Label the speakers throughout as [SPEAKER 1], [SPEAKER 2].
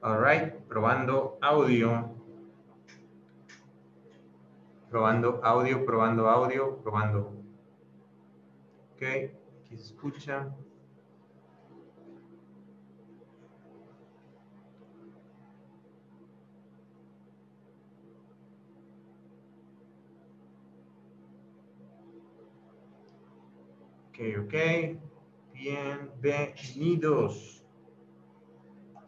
[SPEAKER 1] All right, probando audio. Probando audio, probando audio, probando. Ok, aquí escucha. Ok, ok. Bienvenidos.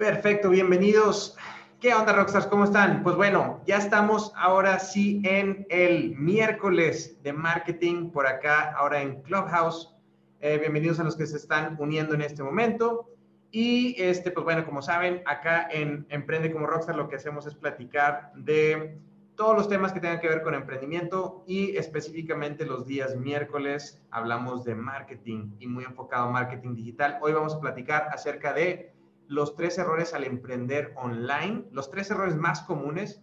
[SPEAKER 1] Perfecto, bienvenidos. ¿Qué onda, Rockstars? ¿Cómo están? Pues bueno, ya estamos ahora sí en el miércoles de marketing por acá, ahora en Clubhouse. Eh, bienvenidos a los que se están uniendo en este momento. Y este, pues bueno, como saben, acá en Emprende como Rockstar lo que hacemos es platicar de todos los temas que tengan que ver con emprendimiento y específicamente los días miércoles hablamos de marketing y muy enfocado a marketing digital. Hoy vamos a platicar acerca de los tres errores al emprender online, los tres errores más comunes,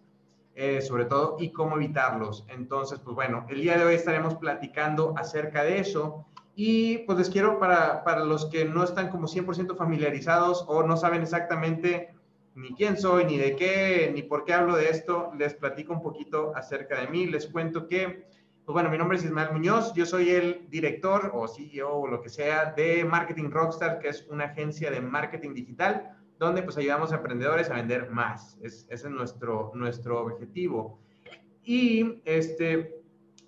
[SPEAKER 1] eh, sobre todo, y cómo evitarlos. Entonces, pues bueno, el día de hoy estaremos platicando acerca de eso. Y pues les quiero, para, para los que no están como 100% familiarizados o no saben exactamente ni quién soy, ni de qué, ni por qué hablo de esto, les platico un poquito acerca de mí. Les cuento que, pues bueno, mi nombre es Ismael Muñoz, yo soy el director o CEO o lo que sea de Marketing Rockstar, que es una agencia de marketing digital, donde pues ayudamos a emprendedores a vender más. Es, ese es nuestro, nuestro objetivo. Y este,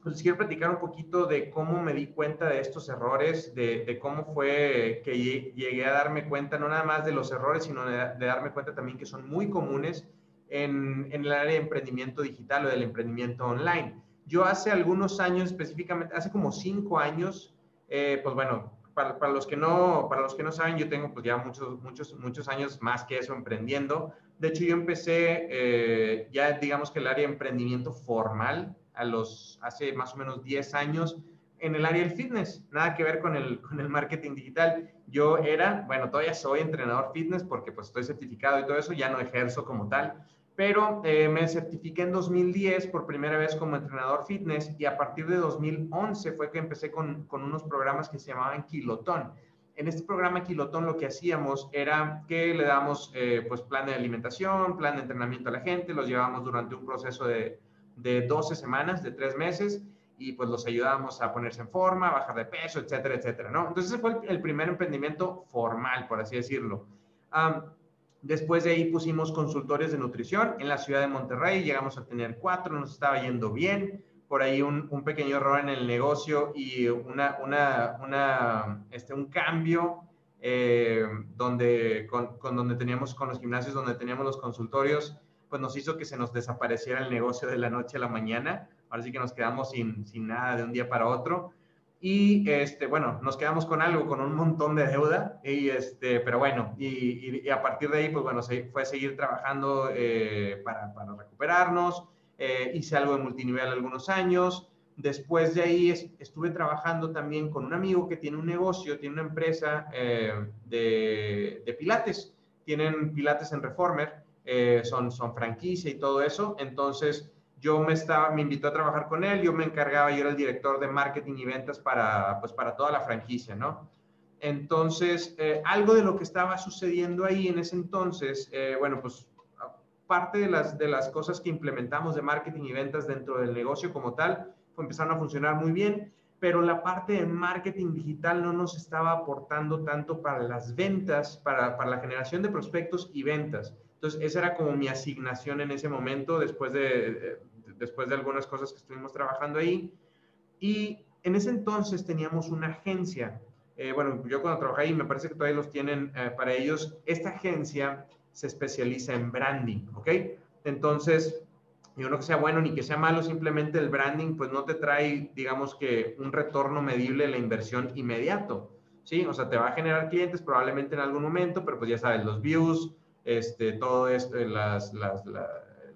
[SPEAKER 1] pues quiero platicar un poquito de cómo me di cuenta de estos errores, de, cómo fue que llegué a darme cuenta, no nada más de los errores, sino de, darme cuenta también que son muy comunes en, el área de emprendimiento digital o del emprendimiento online. Yo hace algunos años, específicamente, hace como cinco años, eh, pues bueno, para, los que no, para los que no saben, yo tengo pues ya muchos, muchos, muchos años más que eso emprendiendo. De hecho, yo empecé eh, ya, digamos que el área de emprendimiento formal, a los, hace más o menos 10 años en el área del fitness, nada que ver con el, con el marketing digital. Yo era, bueno, todavía soy entrenador fitness porque pues estoy certificado y todo eso, ya no ejerzo como tal, pero eh, me certifiqué en 2010 por primera vez como entrenador fitness y a partir de 2011 fue que empecé con, con unos programas que se llamaban Kilotón. En este programa Kilotón lo que hacíamos era que le damos eh, pues plan de alimentación, plan de entrenamiento a la gente, los llevamos durante un proceso de, de 12 semanas, de 3 meses, y pues los ayudábamos a ponerse en forma, a bajar de peso, etcétera, etcétera, ¿no? Entonces ese fue el, primer emprendimiento formal, por así decirlo. Después de ahí pusimos consultores de nutrición en la ciudad de Monterrey, llegamos a tener cuatro, nos estaba yendo bien, por ahí un, un pequeño error en el negocio y una, una, una, este, un cambio eh, donde, con, con, donde teníamos, con los gimnasios donde teníamos los consultorios, pues nos hizo que se nos desapareciera el negocio de la noche a la mañana. Ahora sí que nos quedamos sin, sin nada de un día para otro. Y este, bueno, nos quedamos con algo, con un montón de deuda, y este, pero bueno, y, a partir de ahí, pues bueno, se, fue seguir trabajando eh, para, recuperarnos. Eh, hice algo de multinivel algunos años. Después de ahí estuve trabajando también con un amigo que tiene un negocio, tiene una empresa eh, de, pilates. Tienen pilates en Reformer eh, son franquicia y todo eso. Entonces, yo me estaba, me invitó a trabajar con él, yo me encargaba, yo era el director de marketing y ventas para, pues, para toda la franquicia, ¿no? Entonces, eh, algo de lo que estaba sucediendo ahí en ese entonces, eh, bueno, pues parte de las, de las cosas que implementamos de marketing y ventas dentro del negocio como tal, pues empezaron a funcionar muy bien, pero la parte de marketing digital no nos estaba aportando tanto para las ventas, para, para la generación de prospectos y ventas. Entonces, esa era como mi asignación en ese momento, después de, después de algunas cosas que estuvimos trabajando ahí. Y en ese entonces teníamos una agencia. Eh, bueno, yo cuando trabajé ahí, me parece que todavía los tienen eh, para ellos. Esta agencia se especializa en branding, ¿ok? Entonces, yo no que sea bueno ni que sea malo, simplemente el branding pues no te trae, digamos que un retorno medible de la inversión inmediato, ¿sí? O sea, te va a generar clientes probablemente en algún momento, pero pues ya sabes, los views, este, todo esto, las,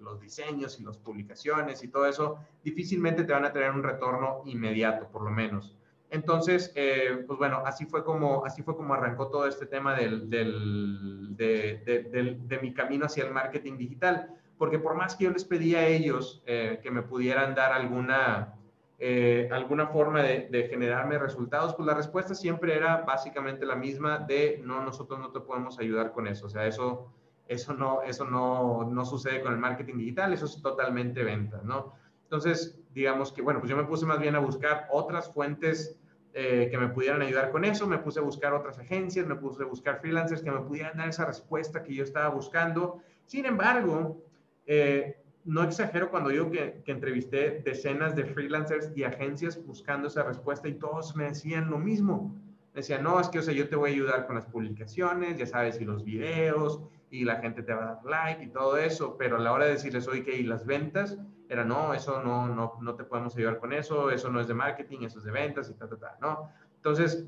[SPEAKER 1] los diseños y las publicaciones y todo eso, difícilmente te van a tener un retorno inmediato, por lo menos. Entonces, eh, pues bueno, así fue como, así fue como arrancó todo este tema del, del, de, de, mi camino hacia el marketing digital, porque por más que yo les pedía a ellos eh, que me pudieran dar alguna, eh, alguna forma de, de, generarme resultados, pues la respuesta siempre era básicamente la misma de no, nosotros no te podemos ayudar con eso, o sea, eso Eso no, eso no, no sucede con el marketing digital, eso es totalmente venta, ¿no? Entonces, digamos que, bueno, pues yo me puse más bien a buscar otras fuentes eh, que me pudieran ayudar con eso, me puse a buscar otras agencias, me puse a buscar freelancers que me pudieran dar esa respuesta que yo estaba buscando. Sin embargo, eh, no exagero cuando digo que, que, entrevisté decenas de freelancers y agencias buscando esa respuesta y todos me decían lo mismo. Decían, no, es que, o sea, yo te voy a ayudar con las publicaciones, ya sabes, y los videos, y la gente te va a dar like y todo eso, pero a la hora de decirles, oye, ¿y las ventas? Era, no, eso no, no, no te podemos ayudar con eso, eso no es de marketing, eso es de ventas y ta, ta, ta, ¿no? Entonces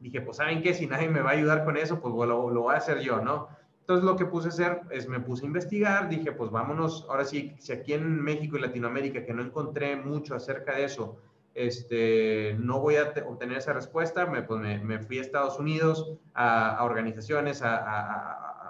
[SPEAKER 1] dije, pues, ¿saben qué? Si nadie me va a ayudar con eso, pues lo, lo voy a hacer yo, ¿no? Entonces lo que puse a hacer es me puse a investigar, dije pues vámonos, ahora sí, si aquí en México y Latinoamérica que no encontré mucho acerca de eso, este, no voy a obtener esa respuesta, me, pues, me, fui a Estados Unidos, a, organizaciones, a, a,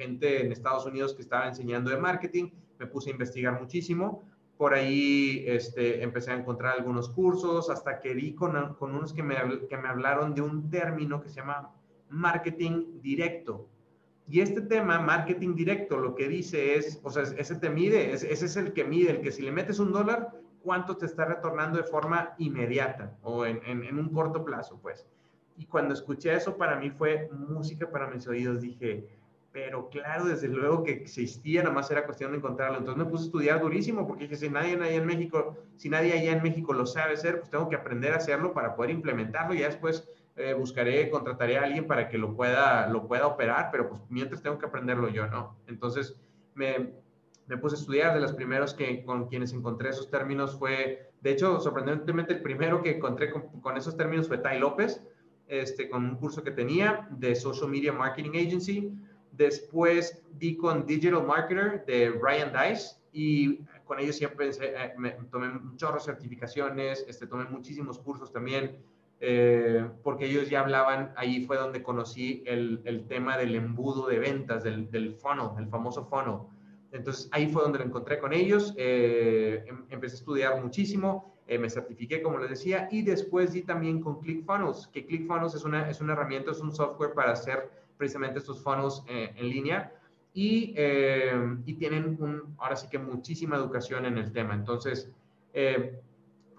[SPEAKER 1] gente en Estados Unidos que estaba enseñando de marketing, me puse a investigar muchísimo, por ahí este, empecé a encontrar algunos cursos, hasta que vi con, con unos que me, que me hablaron de un término que se llama marketing directo y este tema, marketing directo, lo que dice es, o sea, ese te mide, ese, es el que mide, el que si le metes un dólar, ¿cuánto te está retornando de forma inmediata o en, en, un corto plazo, pues? Y cuando escuché eso, para mí fue música para mis oídos. Dije, pero claro, desde luego que existía, nada más era cuestión de encontrarlo. Entonces me puse a estudiar durísimo porque dije, si nadie allá en México, si nadie allá en México lo sabe hacer, pues tengo que aprender a hacerlo para poder implementarlo y ya después eh, buscaré, contrataré a alguien para que lo pueda, lo pueda operar, pero pues mientras tengo que aprenderlo yo, ¿no? Entonces me, me puse a estudiar, de los primeros que, con quienes encontré esos términos fue, de hecho, sorprendentemente el primero que encontré con, con esos términos fue Tai López, este, con un curso que tenía de Social Media Marketing Agency. Después di con Digital Marketer de Ryan Dice y con ellos siempre eh, me, tomé un chorro de certificaciones, este, tomé muchísimos cursos también. Eh, porque ellos ya hablaban, ahí fue donde conocí el, el tema del embudo de ventas, del, del funnel, el famoso funnel. Entonces ahí fue donde lo encontré con ellos, eh, em, empecé a estudiar muchísimo, eh, me certifiqué como les decía y después di también con ClickFunnels, que ClickFunnels es una, es una herramienta, es un software para hacer precisamente estos funnels en línea y, y, tienen un, ahora sí que muchísima educación en el tema. Entonces,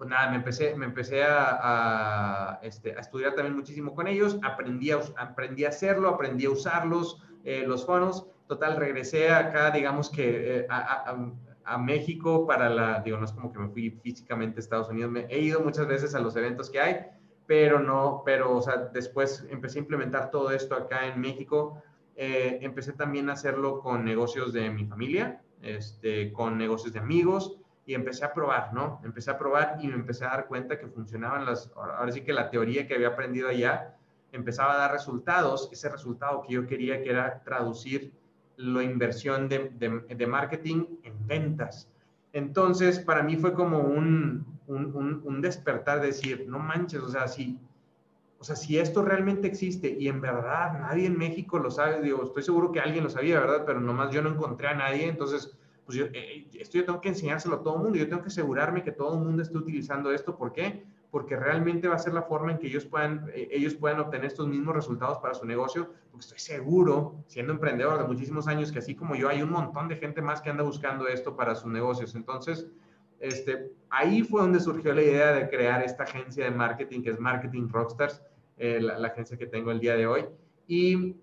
[SPEAKER 1] pues nada, me empecé, me empecé a, este, a, estudiar también muchísimo con ellos, aprendí a, aprendí a hacerlo, aprendí a usarlos, eh, los fonos. Total, regresé acá, digamos que eh, a, a, México para la, digo, no es como que me fui físicamente a Estados Unidos, me he ido muchas veces a los eventos que hay, pero no, pero, o sea, después empecé a implementar todo esto acá en México. Eh, empecé también a hacerlo con negocios de mi familia, este, con negocios de amigos, y empecé a probar, ¿no? Empecé a probar y me empecé a dar cuenta que funcionaban las, ahora sí que la teoría que había aprendido allá empezaba a dar resultados, ese resultado que yo quería que era traducir la inversión de, de, marketing en ventas. Entonces, para mí fue como un, un, un, despertar de decir, no manches, o sea, si, o sea, si esto realmente existe y en verdad nadie en México lo sabe, digo, estoy seguro que alguien lo sabía, ¿verdad? Pero nomás yo no encontré a nadie, entonces pues yo, eh, tengo que enseñárselo a todo el mundo, yo tengo que asegurarme que todo el mundo esté utilizando esto. ¿Por qué? Porque realmente va a ser la forma en que ellos puedan, eh, ellos puedan obtener estos mismos resultados para su negocio, porque estoy seguro, siendo emprendedor de muchísimos años, que así como yo, hay un montón de gente más que anda buscando esto para sus negocios. Entonces, este, ahí fue donde surgió la idea de crear esta agencia de marketing, que es Marketing Rockstars, eh, la, agencia que tengo el día de hoy. Y,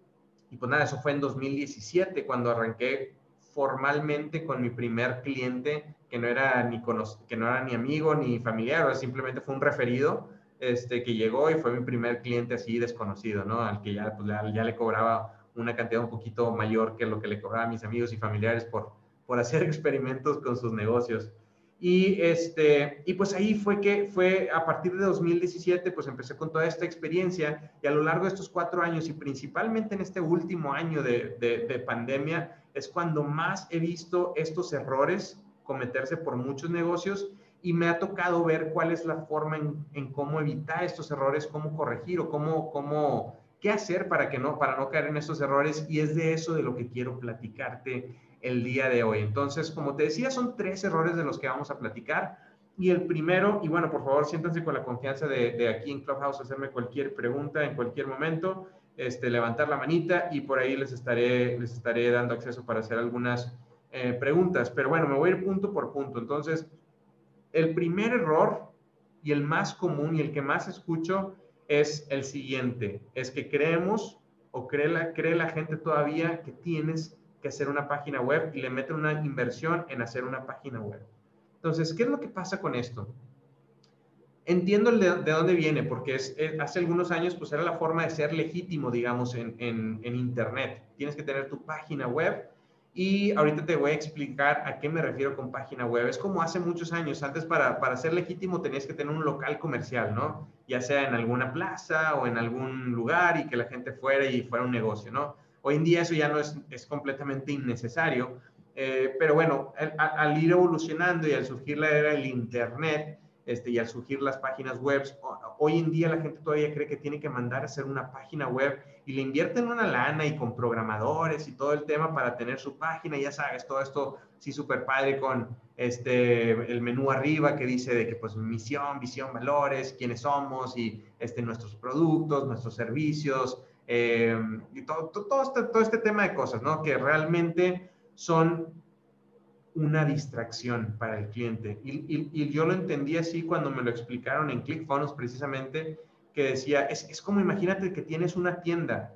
[SPEAKER 1] y pues nada, eso fue en 2017 cuando arranqué formalmente con mi primer cliente que no era ni, que no era ni amigo ni familiar, simplemente fue un referido este, que llegó y fue mi primer cliente así desconocido, ¿no? Al que ya, pues, ya, le cobraba una cantidad un poquito mayor que lo que le cobraba a mis amigos y familiares por, por hacer experimentos con sus negocios. Y, este, y pues ahí fue que fue a partir de 2017, pues empecé con toda esta experiencia y a lo largo de estos cuatro años y principalmente en este último año de, de, de pandemia, es cuando más he visto estos errores cometerse por muchos negocios y me ha tocado ver cuál es la forma en, cómo evitar estos errores, cómo corregir o cómo, cómo, qué hacer para, que no, para no caer en estos errores. Y es de eso de lo que quiero platicarte el día de hoy. Entonces, como te decía, son tres errores de los que vamos a platicar. Y el primero, y bueno, por favor, siéntanse con la confianza de, aquí en Clubhouse hacerme cualquier pregunta en cualquier momento. este, levantar la manita y por ahí les estaré, les estaré dando acceso para hacer algunas eh, preguntas. Pero bueno, me voy a ir punto por punto. Entonces, el primer error y el más común y el que más escucho es el siguiente, es que creemos o cree la, cree la gente todavía que tienes que hacer una página web y le meten una inversión en hacer una página web. Entonces, ¿qué es lo que pasa con esto? entiendo de, dónde viene, porque es, hace algunos años pues era la forma de ser legítimo, digamos, en, en, Internet. Tienes que tener tu página web y ahorita te voy a explicar a qué me refiero con página web. Es como hace muchos años, antes para, para ser legítimo tenías que tener un local comercial, ¿no? Ya sea en alguna plaza o en algún lugar y que la gente fuera y fuera un negocio, ¿no? Hoy en día eso ya no es, es completamente innecesario, eh, pero bueno, al, ir evolucionando y al surgir la era del Internet, este, y al surgir las páginas web, hoy en día la gente todavía cree que tiene que mandar a hacer una página web y le invierten una lana y con programadores y todo el tema para tener su página, ya sabes, todo esto sí súper padre con este, el menú arriba que dice de que pues misión, visión, valores, quiénes somos y este, nuestros productos, nuestros servicios eh, y todo, todo, este, todo este tema de cosas, ¿no? Que realmente son una distracción para el cliente. Y, yo lo entendí así cuando me lo explicaron en ClickFunnels precisamente, que decía, es, es, como imagínate que tienes una tienda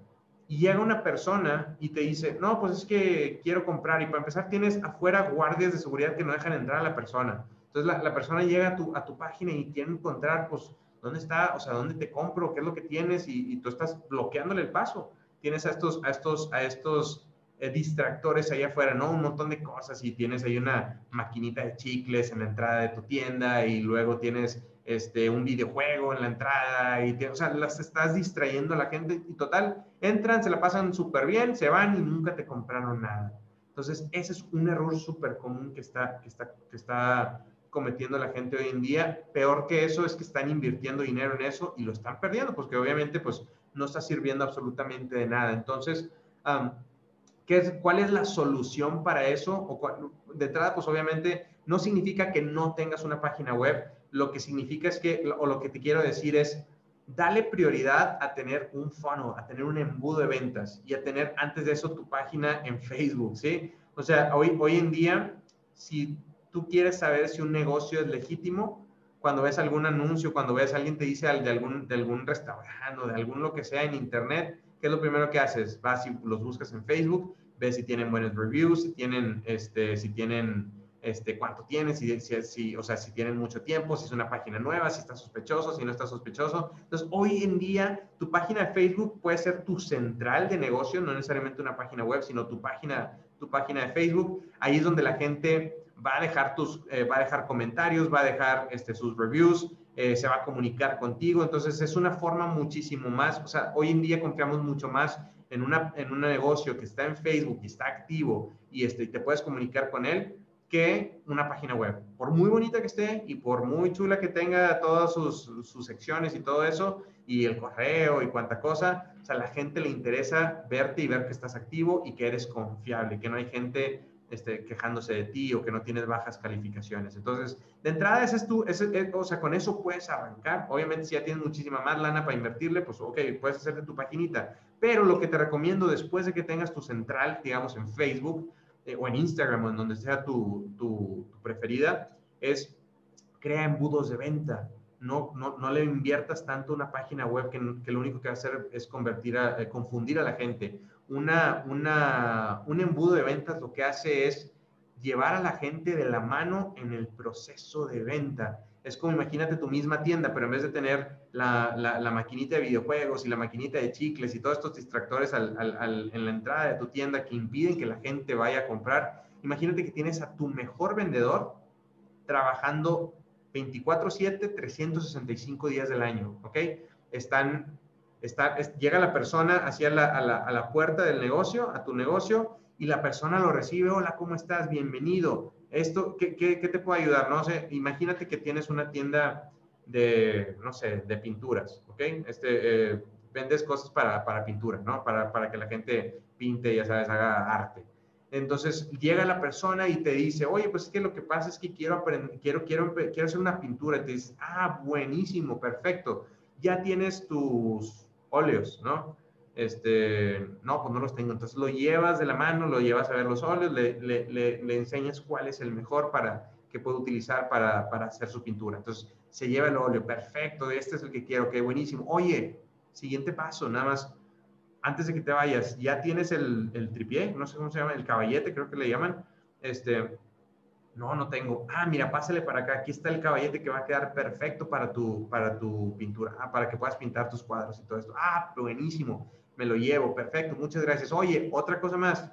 [SPEAKER 1] y llega una persona y te dice, no, pues es que quiero comprar y para empezar tienes afuera guardias de seguridad que no dejan entrar a la persona. Entonces la, persona llega a tu, a tu página y quiere encontrar, pues, dónde está, o sea, dónde te compro, qué es lo que tienes y, tú estás bloqueándole el paso. Tienes a estos, estos, a estos eh, distractores ahí afuera, ¿no? Un montón de cosas. Y tienes ahí una maquinita de chicles en la entrada de tu tienda. Y luego tienes este, un videojuego en la entrada. Y, o sea, las estás distrayendo a la gente. Y total, entran, se la pasan súper bien, se van y nunca te compraron nada. Entonces, ese es un error súper común que está, que, está, que está cometiendo la gente hoy en día. Peor que eso es que están invirtiendo dinero en eso y lo están perdiendo, porque obviamente pues no está sirviendo absolutamente de nada. Entonces, ¿Cuál es la solución para eso? O de entrada, pues obviamente no significa que no tengas una página web. Lo que significa es que, o lo que te quiero decir es, dale prioridad a tener un funnel, a tener un embudo de ventas y a tener antes de eso tu página en Facebook, ¿sí? O sea, hoy, hoy en día, si tú quieres saber si un negocio es legítimo, cuando ves algún anuncio, cuando ves a alguien te dice de algún, de algún restaurante o de algún lo que sea en internet, ¿qué es lo primero que haces? Vas y los buscas en Facebook, ves si tienen buenos reviews, si tienen, este, si tienen, este, cuánto tienen, si, si, o sea, si tienen mucho tiempo, si es una página nueva, si está sospechoso, si no está sospechoso. Entonces, hoy en día, tu página de Facebook puede ser tu central de negocio, no necesariamente una página web, sino tu página, tu página de Facebook. Ahí es donde la gente va a dejar tus, eh, va a dejar comentarios, va a dejar este, sus reviews, eh, se va a comunicar contigo. Entonces es una forma muchísimo más, o sea, hoy en día confiamos mucho más en, una, en un negocio que está en Facebook y está activo y, este, te puedes comunicar con él que una página web. Por muy bonita que esté y por muy chula que tenga todas sus, sus secciones y todo eso, y el correo y cuánta cosa, o sea, a la gente le interesa verte y ver que estás activo y que eres confiable, que no hay gente este, quejándose de ti o que no tienes bajas calificaciones. Entonces, de entrada, ese es tú, ese, eh, o sea, con eso puedes arrancar. Obviamente, si ya tienes muchísima más lana para invertirle, pues, ok, puedes hacerte tu paginita. Pero lo que te recomiendo después de que tengas tu central, digamos, en Facebook eh, o en Instagram o en donde sea tu, tu, preferida, es crea embudos de venta. No, no, no, le inviertas tanto una página web que, que, lo único que va a hacer es convertir a, eh, confundir a la gente una, una, un embudo de ventas lo que hace es llevar a la gente de la mano en el proceso de venta. Es como imagínate tu misma tienda, pero en vez de tener la, la, maquinita de videojuegos y la maquinita de chicles y todos estos distractores en la entrada de tu tienda que impiden que la gente vaya a comprar, imagínate que tienes a tu mejor vendedor trabajando 24/7, 365 días del año, ¿ok? Están llega la persona hacia la, a, la, puerta del negocio, a tu negocio, y la persona lo recibe, hola, ¿cómo estás? Bienvenido. Esto, ¿qué, qué, qué te puede ayudar? No sé, imagínate que tienes una tienda de, no sé, de pinturas, ¿ok? Este, eh, vendes cosas para, para pintura, ¿no? Para, para, que la gente pinte, ya sabes, haga arte. Entonces llega la persona y te dice, oye, pues es que lo que pasa es que quiero aprender, quiero, quiero, quiero hacer una pintura. Y te dices, ah, buenísimo, perfecto. Ya tienes tus, óleos, ¿no? este, no, pues no los tengo. Entonces lo llevas de la mano, lo llevas a ver los óleos, le, le, le, enseñas cuál es el mejor para que puede utilizar para, para, hacer su pintura. Entonces se lleva el óleo, perfecto, este es el que quiero, qué buenísimo. Oye, siguiente paso, nada más, antes de que te vayas, ya tienes el, el tripié, no sé cómo se llama, el caballete, creo que le llaman. Este, no, no tengo. Ah, mira, pásale para acá. Aquí está el caballete que va a quedar perfecto para tu, para tu pintura. Ah, para que puedas pintar tus cuadros y todo esto. Ah, buenísimo me lo llevo, perfecto, muchas gracias. Oye, otra cosa más,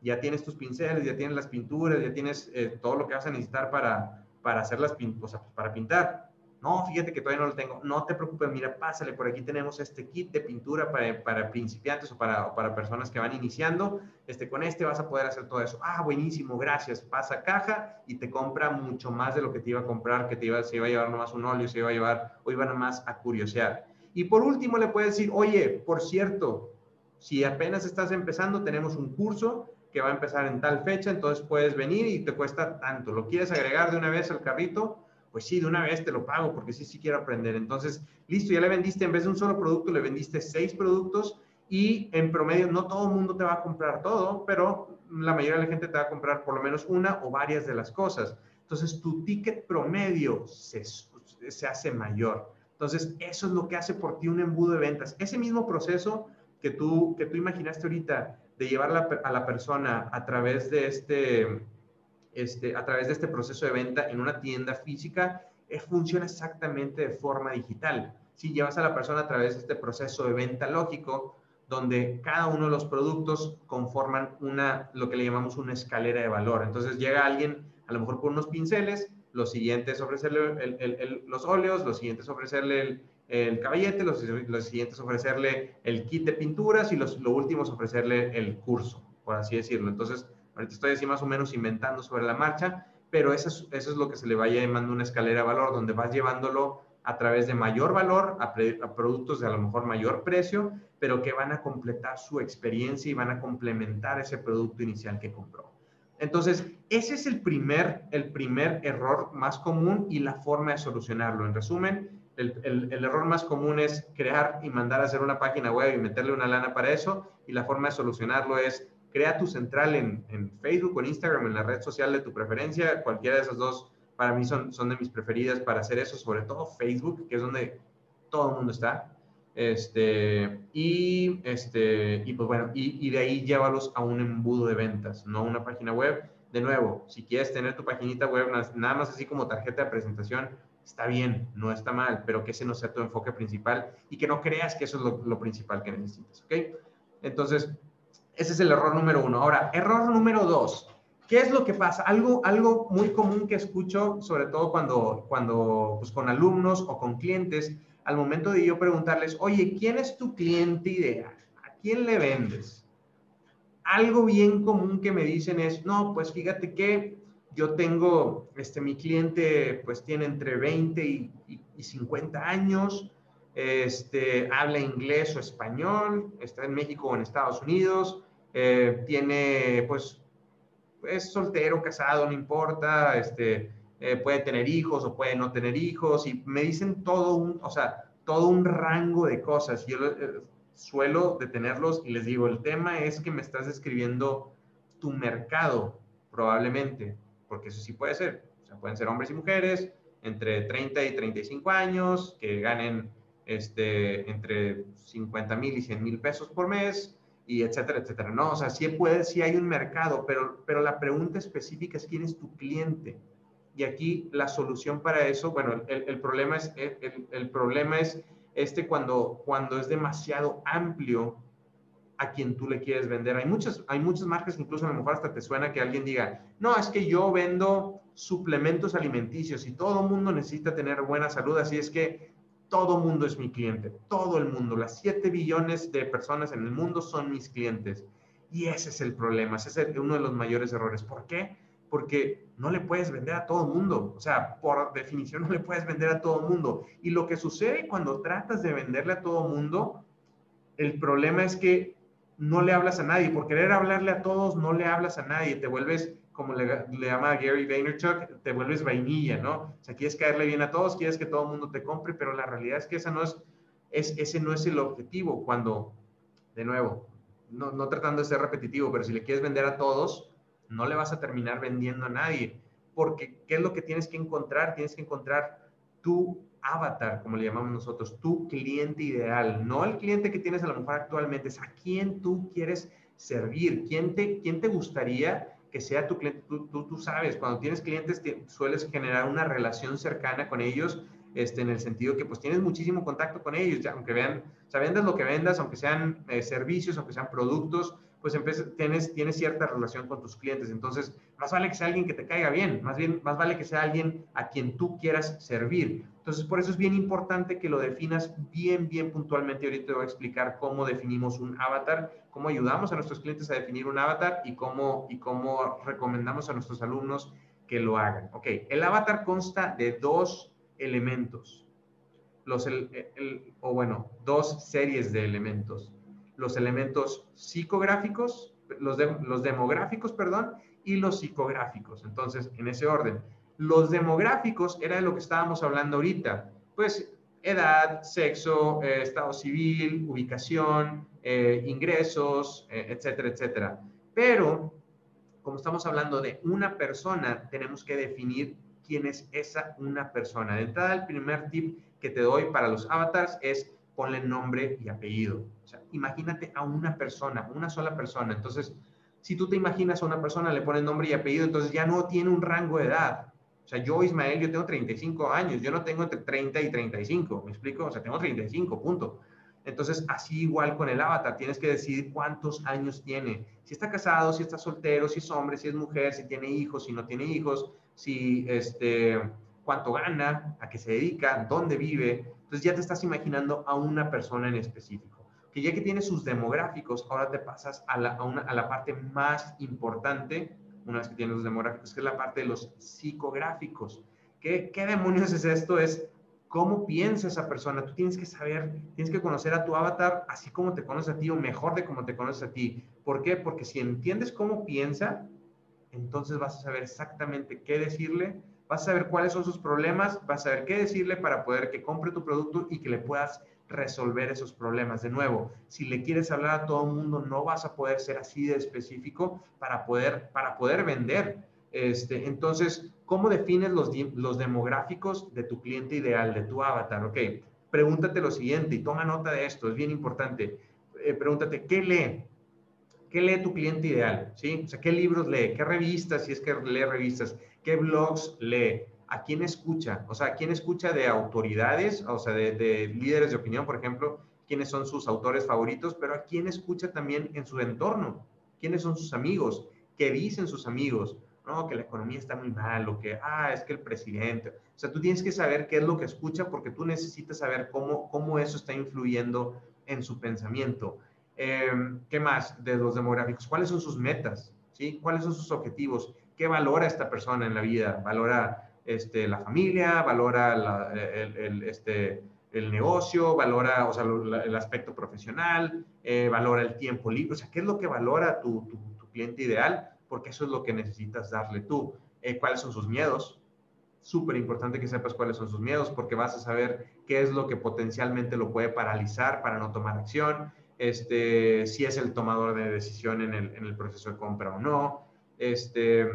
[SPEAKER 1] ya tienes tus pinceles, ya tienes las pinturas, ya tienes eh, todo lo que vas a necesitar para, para hacer las o sea, para pintar. No, fíjate que todavía no lo tengo. No te preocupes, mira, pásale, por aquí tenemos este kit de pintura para, para principiantes o para, para personas que van iniciando. Este, con este vas a poder hacer todo eso. Ah, buenísimo, gracias. Pasa caja y te compra mucho más de lo que te iba a comprar, que te iba, se iba a llevar nomás un óleo, se iba a llevar, o iba nomás a curiosear. Y por último, le puedes decir, oye, por cierto, si apenas estás empezando, tenemos un curso que va a empezar en tal fecha, entonces puedes venir y te cuesta tanto. ¿Lo quieres agregar de una vez al carrito? Pues sí, de una vez te lo pago porque sí, sí quiero aprender. Entonces, listo, ya le vendiste, en vez de un solo producto, le vendiste seis productos y en promedio no todo el mundo te va a comprar todo, pero la mayoría de la gente te va a comprar por lo menos una o varias de las cosas. Entonces, tu ticket promedio se, se hace mayor. Entonces, eso es lo que hace por ti un embudo de ventas. Ese mismo proceso que tú, que tú imaginaste ahorita de llevar a la persona a través de este, este, a través de este proceso de venta en una tienda física, eh, funciona exactamente de forma digital. Si llevas a la persona a través de este proceso de venta lógico, donde cada uno de los productos conforman una, lo que le llamamos una escalera de valor. Entonces llega alguien, a lo mejor con unos pinceles, lo siguiente es ofrecerle los óleos, lo siguiente es ofrecerle el, caballete, lo, siguiente es ofrecerle el kit de pinturas y lo último es ofrecerle el curso, por así decirlo. Entonces, ahorita estoy así más o menos inventando sobre la marcha, pero eso es, eso es lo que se le vaya llamando una escalera de valor, donde vas llevándolo a través de mayor valor a, productos de a lo mejor mayor precio, pero que van a completar su experiencia y van a complementar ese producto inicial que compró. Entonces, ese es el primer, el primer error más común y la forma de solucionarlo. En resumen, el, error más común es crear y mandar a hacer una página web y meterle una lana para eso. Y la forma de solucionarlo es crea tu central en, Facebook o en Instagram, en la red social de tu preferencia. Cualquiera de esas dos para mí son, son de mis preferidas para hacer eso, sobre todo Facebook, que es donde todo el mundo está. Este, y, este, y pues bueno, y, de ahí llévalos a un embudo de ventas, no una página web. De nuevo, si quieres tener tu paginita web nada más así como tarjeta de presentación, está bien, no está mal, pero que ese no sea tu enfoque principal y que no creas que eso es lo, lo principal que necesitas, ¿ok? Entonces, ese es el error número uno. Ahora, error número dos. ¿Qué es lo que pasa? Algo, algo muy común que escucho, sobre todo cuando, cuando pues, con alumnos o con clientes, al momento de yo preguntarles, oye, ¿quién es tu cliente ideal? ¿A quién le vendes? Algo bien común que me dicen es, no, pues fíjate que yo tengo, este, mi cliente pues tiene entre 20 y, 50 años, este, habla inglés o español, está en México o en Estados Unidos, eh, tiene pues, es soltero, casado, no importa, este, eh, puede tener hijos o puede no tener hijos, y me dicen todo un, o sea, todo un rango de cosas. Yo eh, suelo detenerlos y les digo, el tema es que me estás describiendo tu mercado, probablemente, porque eso sí puede ser. O sea, pueden ser hombres y mujeres entre 30 y 35 años que ganen este, entre 50 mil y 100 mil pesos por mes, etcétera, etcétera. No, o sea, sí puede, sí hay un mercado, pero, pero la pregunta específica es quién es tu cliente. Y aquí la solución para eso, bueno, el, problema, es, el, problema es este cuando, cuando es demasiado amplio a quien tú le quieres vender. Hay muchas, hay muchas marcas, incluso a lo mejor hasta te suena que alguien diga, no, es que yo vendo suplementos alimenticios y todo el mundo necesita tener buena salud, así es que todo mundo es mi cliente, todo el mundo, las 7 billones de personas en el mundo son mis clientes. Y ese es el problema, ese es uno de los mayores errores. ¿Por qué? porque no le puedes vender a todo el mundo. O sea, por definición no le puedes vender a todo el mundo. Y lo que sucede cuando tratas de venderle a todo el mundo, el problema es que no le hablas a nadie. Por querer hablarle a todos, no le hablas a nadie. Te vuelves, como le, llama Gary Vaynerchuk, te vuelves vainilla, ¿no? O sea, quieres caerle bien a todos, quieres que todo el mundo te compre, pero la realidad es que esa no es, ese no es el objetivo. Cuando de nuevo, no, no tratando de ser repetitivo, pero si le quieres vender a todos, no le vas a terminar vendiendo a nadie. Porque, ¿qué es lo que tienes que encontrar? Tienes que encontrar tu avatar, como le llamamos nosotros, tu cliente ideal, no el cliente que tienes a lo mejor actualmente, es a quién tú quieres servir, quién te, quién te gustaría que sea tu cliente. Tú, tú, sabes, cuando tienes clientes sueles generar una relación cercana con ellos, este, en el sentido que pues tienes muchísimo contacto con ellos, aunque vean, o sea, vendas lo que vendas, aunque sean eh, servicios, aunque sean productos, pues tienes, cierta relación con tus clientes. Entonces, más vale que sea alguien que te caiga bien, más bien, más vale que sea alguien a quien tú quieras servir. Entonces, por eso es bien importante que lo definas bien, bien puntualmente. Ahorita te voy a explicar cómo definimos un avatar, cómo ayudamos a nuestros clientes a definir un avatar y cómo, y cómo recomendamos a nuestros alumnos que lo hagan. Ok, el avatar consta de dos elementos, los, o bueno, dos series de elementos los elementos psicográficos, los, los demográficos, perdón, y los psicográficos. Entonces, en ese orden. Los demográficos era de lo que estábamos hablando ahorita. Pues edad, sexo, eh, estado civil, ubicación, eh, ingresos, eh, etcétera, etcétera. Pero, como estamos hablando de una persona, tenemos que definir quién es esa una persona. De entrada, el primer tip que te doy para los avatars es ponle nombre y apellido. O sea, imagínate a una persona, una sola persona. Entonces, si tú te imaginas a una persona, le pones nombre y apellido, entonces ya no tiene un rango de edad. O sea, yo, Ismael, yo tengo 35 años, yo no tengo entre 30 y 35, ¿me explico? O sea, tengo 35, punto. Entonces, así igual con el avatar, tienes que decidir cuántos años tiene. Si está casado, si está soltero, si es hombre, si es mujer, si tiene hijos, si no tiene hijos, si, este, cuánto gana, a qué se dedica, dónde vive. Entonces ya te estás imaginando a una persona en específico. Que ya que tiene sus demográficos, ahora te pasas a la, a la parte más importante, una vez que tienes los demográficos, que es la parte de los psicográficos. ¿Qué, ¿Qué demonios es esto? Es cómo piensa esa persona. Tú tienes que saber, tienes que conocer a tu avatar así como te conoce a ti o mejor de cómo te conoce a ti. ¿Por qué? Porque si entiendes cómo piensa, entonces vas a saber exactamente qué decirle, vas a saber cuáles son sus problemas, vas a saber qué decirle para poder que compre tu producto y que le puedas resolver esos problemas. De nuevo, si le quieres hablar a todo el mundo, no vas a poder ser así de específico para poder, para poder vender. Este, entonces, ¿cómo defines los, los demográficos de tu cliente ideal, de tu avatar? Ok, pregúntate lo siguiente y toma nota de esto, es bien importante. Eh, pregúntate, ¿qué lee? ¿Qué lee tu cliente ideal? ¿Sí? O sea, ¿qué libros lee? ¿Qué revistas? Si es que lee revistas. ¿Qué blogs lee? ¿A quién escucha? O sea, ¿a quién escucha de autoridades? O sea, de, líderes de opinión, por ejemplo, quiénes son sus autores favoritos, pero a quién escucha también en su entorno, quiénes son sus amigos, qué dicen sus amigos, no, que la economía está muy mal, o que, ah, es que el presidente. O sea, tú tienes que saber qué es lo que escucha porque tú necesitas saber cómo, cómo eso está influyendo en su pensamiento. Em, ¿Qué más de los demográficos? ¿Cuáles son sus metas? ¿Sí? ¿Cuáles son sus objetivos? ¿Qué valora esta persona en la vida? ¿Valora este, la familia? ¿Valora el, este, el negocio? ¿Valora o sea, el aspecto profesional? Eh, ¿Valora el tiempo libre? O sea, ¿qué es lo que valora tu, tu, cliente ideal? Porque eso es lo que necesitas darle tú. Eh, ¿Cuáles son sus miedos? Súper importante que sepas cuáles son sus miedos porque vas a saber qué es lo que potencialmente lo puede paralizar para no tomar acción este, si es el tomador de decisión en el, en el proceso de compra o no, este,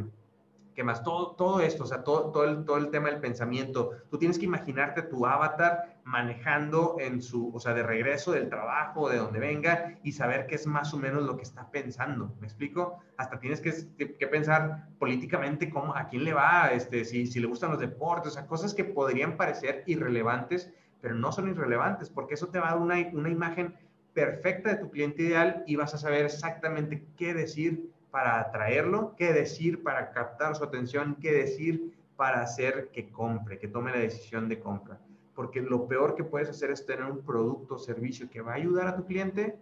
[SPEAKER 1] ¿qué más? Todo, todo esto, o sea, todo, todo, el, todo el tema del pensamiento. Tú tienes que imaginarte tu avatar manejando en su, o sea, de regreso del trabajo, de donde venga, y saber qué es más o menos lo que está pensando. ¿Me explico? Hasta tienes que, que, pensar políticamente cómo, a quién le va, este, si, si le gustan los deportes, o sea, cosas que podrían parecer irrelevantes, pero no son irrelevantes, porque eso te va a dar una, una imagen perfecta de tu cliente ideal y vas a saber exactamente qué decir para atraerlo, qué decir para captar su atención, qué decir para hacer que compre, que tome la decisión de compra. Porque lo peor que puedes hacer es tener un producto o servicio que va a ayudar a tu cliente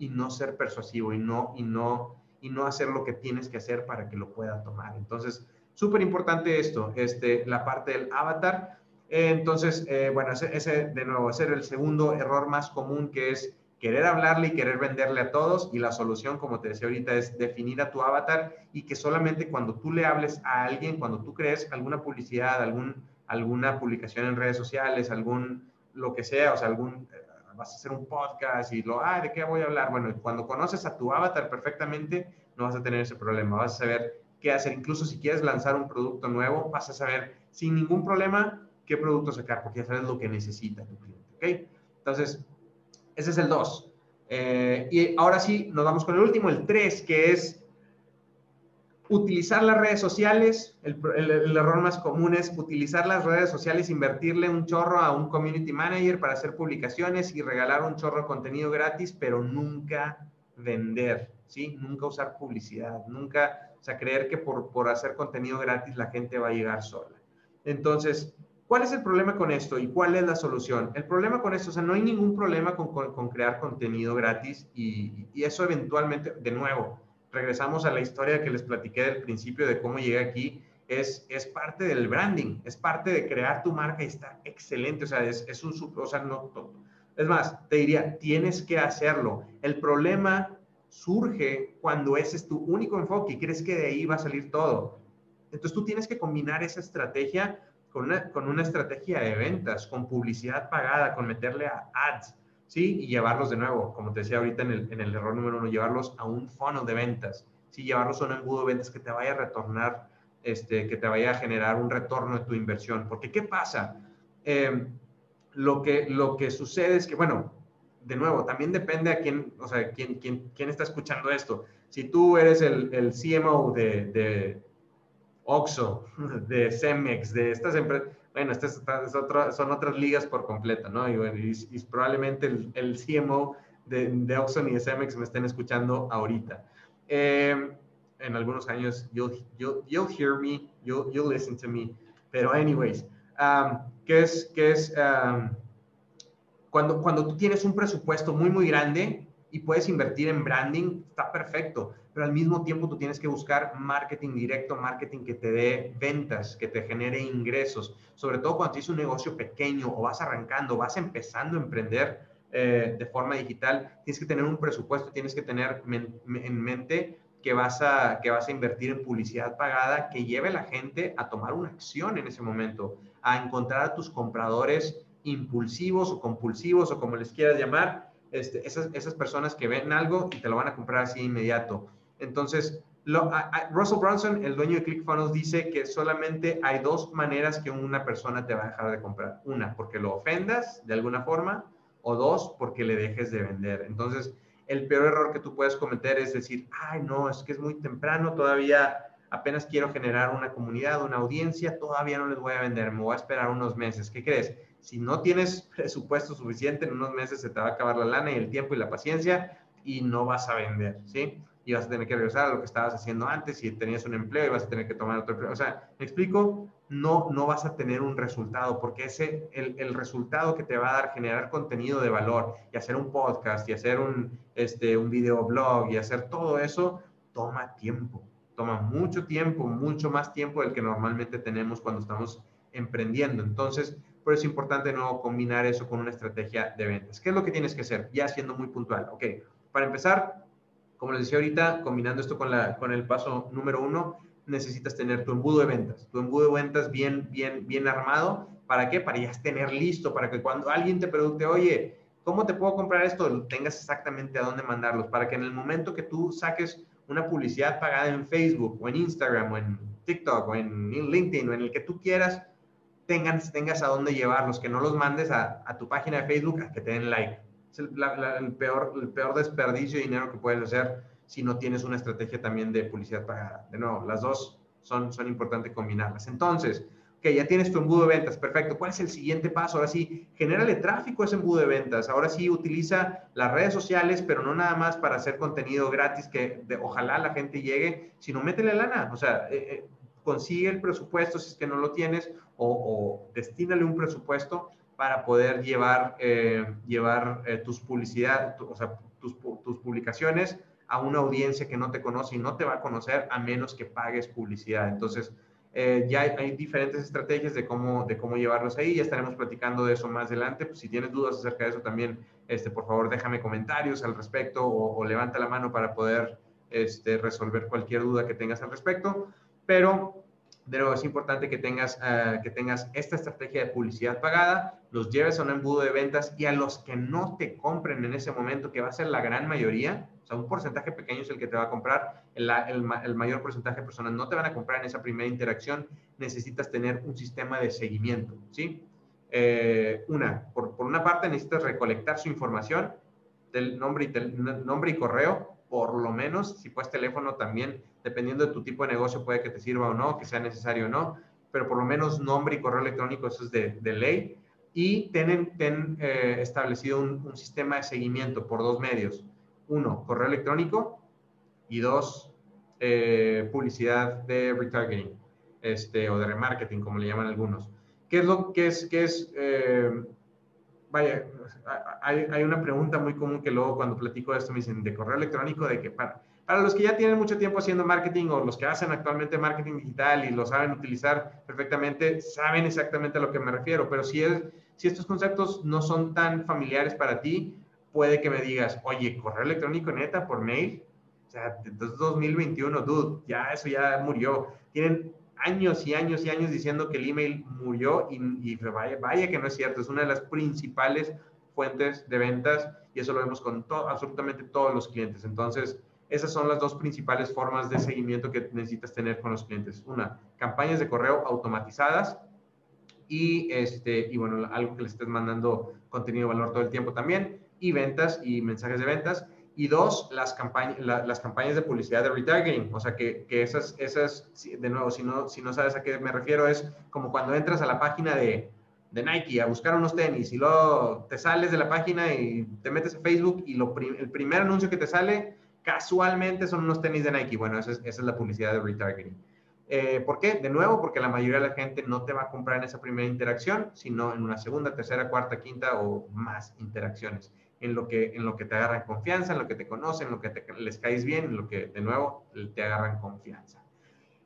[SPEAKER 1] y no ser persuasivo y no, y no, y no hacer lo que tienes que hacer para que lo pueda tomar. Entonces, súper importante esto, este, la parte del avatar. entonces, eh, bueno, ese, ese, de nuevo, ese el segundo error más común que es querer hablarle y querer venderle a todos y la solución, como te decía ahorita, es definir a tu avatar y que solamente cuando tú le hables a alguien, cuando tú crees alguna publicidad, algún, alguna publicación en redes sociales, algún, lo que sea, o sea, algún, vas a hacer un podcast y lo, ah, ¿de qué voy a hablar? Bueno, cuando conoces a tu avatar perfectamente, no vas a tener ese problema, vas a saber qué hacer. Incluso si quieres lanzar un producto nuevo, vas a saber sin ningún problema qué producto sacar, porque ya sabes lo que necesita tu cliente, ¿ok? Entonces, ese es el 2. Eh, y ahora sí, nos vamos con el último, el 3, que es utilizar las redes sociales. El, el, error más común es utilizar las redes sociales, invertirle un chorro a un community manager para hacer publicaciones y regalar un chorro de contenido gratis, pero nunca vender, ¿sí? Nunca usar publicidad, nunca, o sea, creer que por, por hacer contenido gratis la gente va a llegar sola. Entonces, ¿cuál es el problema con esto y cuál es la solución? El problema con esto, o sea, no hay ningún problema con, con, crear contenido gratis y, y, eso eventualmente, de nuevo, regresamos a la historia que les platiqué del principio de cómo llegué aquí, es, es parte del branding, es parte de crear tu marca y está excelente, o sea, es, es un, o sea, no, es más, te diría, tienes que hacerlo. El problema surge cuando ese es tu único enfoque y crees que de ahí va a salir todo. Entonces tú tienes que combinar esa estrategia con una, estrategia de ventas, con publicidad pagada, con meterle a ads, ¿sí? Y llevarlos de nuevo, como te decía ahorita en el, error número uno, llevarlos a un funnel de ventas, ¿sí? Llevarlos a un embudo de ventas que te vaya a retornar, este, que te vaya a generar un retorno de tu inversión. Porque, ¿qué pasa? Eh, lo que, lo que sucede es que, bueno, de nuevo, también depende a quién, o sea, quién, quién, quién está escuchando esto. Si tú eres el, el CMO de, de, Oxxo, de Cemex, de estas empresas, bueno, estas son otras ligas por completo, ¿no? Y, bueno, y, probablemente el, el, CMO de, de Oxxo ni de Cemex me estén escuchando ahorita. Eh, en algunos años, you'll, you'll, you'll hear me, you'll, you'll listen to me, pero anyways, um, es, que es cuando, cuando tú tienes un presupuesto muy, muy grande y puedes invertir en branding, está perfecto, pero al mismo tiempo tú tienes que buscar marketing directo, marketing que te dé ventas, que te genere ingresos, sobre todo cuando tienes un negocio pequeño o vas arrancando, vas empezando a emprender eh, de forma digital, tienes que tener un presupuesto, tienes que tener en mente que vas, a, que vas a invertir en publicidad pagada que lleve a la gente a tomar una acción en ese momento, a encontrar a tus compradores impulsivos o compulsivos o como les quieras llamar, este, esas, esas personas que ven algo y te lo van a comprar así inmediato. Entonces, lo, Russell Brunson, el dueño de ClickFunnels, dice que solamente hay dos maneras que una persona te va a dejar de comprar. Una, porque lo ofendas de alguna forma, o dos, porque le dejes de vender. Entonces, el peor error que tú puedes cometer es decir, ay, no, es que es muy temprano, todavía apenas quiero generar una comunidad, una audiencia, todavía no les voy a vender, me voy a esperar unos meses. ¿Qué crees? Si no tienes presupuesto suficiente, en unos meses se te va a acabar la lana y el tiempo y la paciencia y no vas a vender, ¿sí? Y vas a tener que regresar a lo que estabas haciendo antes, si tenías un empleo y vas a tener que tomar otro empleo. O sea, ¿me explico? No, no vas a tener un resultado, porque ese, el, el resultado que te va a dar generar contenido de valor y hacer un podcast y hacer un, este, un videoblog y hacer todo eso, toma tiempo, toma mucho tiempo, mucho más tiempo del que normalmente tenemos cuando estamos emprendiendo. Entonces, por es importante no combinar eso con una estrategia de ventas. ¿Qué es lo que tienes que hacer? Ya siendo muy puntual. Ok, para empezar, como les decía ahorita, combinando esto con, la, con el paso número uno, necesitas tener tu embudo de ventas, tu embudo de ventas bien, bien, bien armado. ¿Para qué? Para ya tener listo, para que cuando alguien te pregunte, oye, ¿cómo te puedo comprar esto? Tengas exactamente a dónde mandarlos, para que en el momento que tú saques una publicidad pagada en Facebook o en Instagram o en TikTok o en LinkedIn o en el que tú quieras, tengas, tengas a dónde llevarlos, que no los mandes a, a tu página de Facebook a que te den like. Es el, peor, el peor desperdicio de dinero que puedes hacer si no tienes una estrategia también de publicidad pagada. De nuevo, las dos son, son importantes combinarlas. Entonces, ok, ya tienes tu embudo de ventas, perfecto. ¿Cuál es el siguiente paso? Ahora sí, genérale tráfico a ese embudo de ventas. Ahora sí, utiliza las redes sociales, pero no nada más para hacer contenido gratis que de, ojalá la gente llegue, sino métele lana. O sea, eh, eh, consigue el presupuesto si es que no lo tienes o, destínale un presupuesto para poder llevar, eh, llevar eh, tus publicidad, o sea, tus, tus, publicaciones a una audiencia que no te conoce y no te va a conocer a menos que pagues publicidad. Entonces, eh, ya hay, hay, diferentes estrategias de cómo, de cómo llevarlos ahí. Ya estaremos platicando de eso más adelante. Pues, si tienes dudas acerca de eso también, este, por favor, déjame comentarios al respecto o, o levanta la mano para poder este, resolver cualquier duda que tengas al respecto. Pero nuevo, es importante que tengas, eh, que tengas esta estrategia de publicidad pagada, los lleves a un embudo de ventas y a los que no te compren en ese momento, que va a ser la gran mayoría, o sea, un porcentaje pequeño es el que te va a comprar, el, el, mayor porcentaje de personas no te van a comprar en esa primera interacción, necesitas tener un sistema de seguimiento, ¿sí? Eh, una, por, por, una parte necesitas recolectar su información, del nombre y, nombre y correo, por lo menos, si puedes teléfono también, dependiendo de tu tipo de negocio, puede que te sirva o no, que sea necesario o no, pero por lo menos nombre y correo electrónico, eso es de, de ley. Y tienen ten, eh, establecido un, un, sistema de seguimiento por dos medios. Uno, correo electrónico y dos, eh, publicidad de retargeting este, o de remarketing, como le llaman algunos. ¿Qué es lo que es, qué es eh, vaya, hay, hay, una pregunta muy común que luego cuando platico de esto me dicen de correo electrónico, de que para, para los que ya tienen mucho tiempo haciendo marketing o los que hacen actualmente marketing digital y lo saben utilizar perfectamente, saben exactamente a lo que me refiero, pero si, es, si estos conceptos no son tan familiares para ti, puede que me digas, oye, correo electrónico neta por mail, o sea, entonces 2021, dude, ya eso ya murió. Tienen años y años y años diciendo que el email murió y, vaya, vaya, que no es cierto, es una de las principales fuentes de ventas y eso lo vemos con absolutamente todos los clientes. Entonces, esas son las dos principales formas de seguimiento que necesitas tener con los clientes. Una, campañas de correo automatizadas y, este, y bueno, algo que les estés mandando contenido de valor todo el tiempo también y ventas y mensajes de ventas. Y dos, las, campañas las campañas de publicidad de retargeting. O sea, que, que, esas, esas, de nuevo, si no, si no sabes a qué me refiero, es como cuando entras a la página de, de Nike a buscar unos tenis y luego te sales de la página y te metes a Facebook y lo el primer anuncio que te sale casualmente son unos tenis de Nike. Bueno, esa es, esa es la publicidad de retargeting. Eh, ¿Por qué? De nuevo, porque la mayoría de la gente no te va a comprar en esa primera interacción, sino en una segunda, tercera, cuarta, quinta o más interacciones en lo que, en lo que te agarran confianza, en lo que te conocen, en lo que te, les caes bien, en lo que de nuevo te agarran confianza.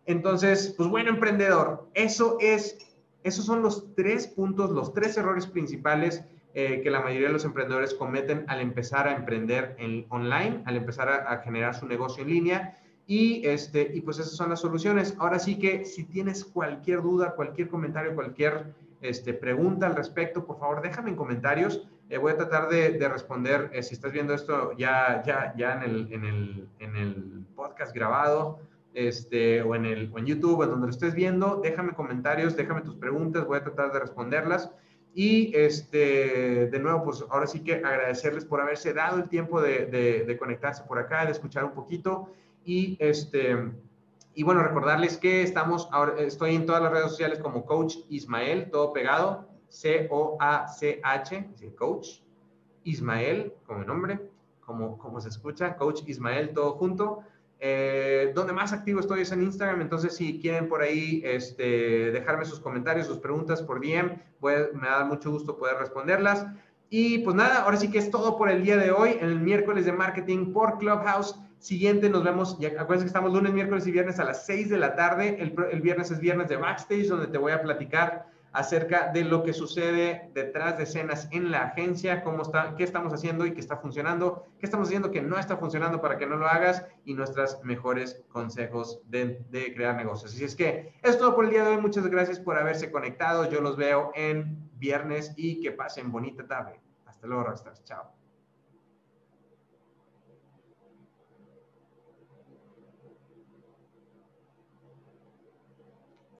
[SPEAKER 1] Entonces, pues bueno, emprendedor, eso es, esos son los tres puntos, los tres errores principales eh, que la mayoría de los emprendedores cometen al empezar a emprender en online, al empezar a, a, generar su negocio en línea. Y, este, y pues esas son las soluciones. Ahora sí que si tienes cualquier duda, cualquier comentario, cualquier este, pregunta al respecto, por favor, déjame en comentarios. Eh, voy a tratar de, responder, eh, si estás viendo esto ya, ya, ya en, el, en, el, en el podcast grabado, este, o, en el, o en YouTube, en donde lo estés viendo, déjame comentarios, déjame tus preguntas, voy a tratar de responderlas. Y este, de nuevo, pues ahora sí que agradecerles por haberse dado el tiempo de, de, de conectarse por acá, de escuchar un poquito. Y este, y bueno, recordarles que estamos, ahora estoy en todas las redes sociales como Coach Ismael, todo pegado, C-O-A-C-H, Coach Ismael, como nombre, como, como se escucha, Coach Ismael, todo junto. Eh, donde más activo estoy es en Instagram, entonces si quieren por ahí este, dejarme sus comentarios, sus preguntas por DM, me da mucho gusto poder responderlas. Y pues nada, ahora sí que es todo por el día de hoy, en el miércoles de marketing por Clubhouse. Siguiente, nos vemos, ya acuérdense que estamos lunes, miércoles y viernes a las 6 de la tarde. El viernes es viernes de backstage, donde te voy a platicar acerca de lo que sucede detrás de escenas en la agencia, cómo está, qué estamos haciendo y qué está funcionando, qué estamos haciendo que no está funcionando para que no lo hagas y nuestros mejores consejos de, de crear negocios. Así es que es todo por el día de hoy. Muchas gracias por haberse conectado. Yo los veo en viernes y que pasen bonita tarde. Hasta luego, Rockstars. Chao.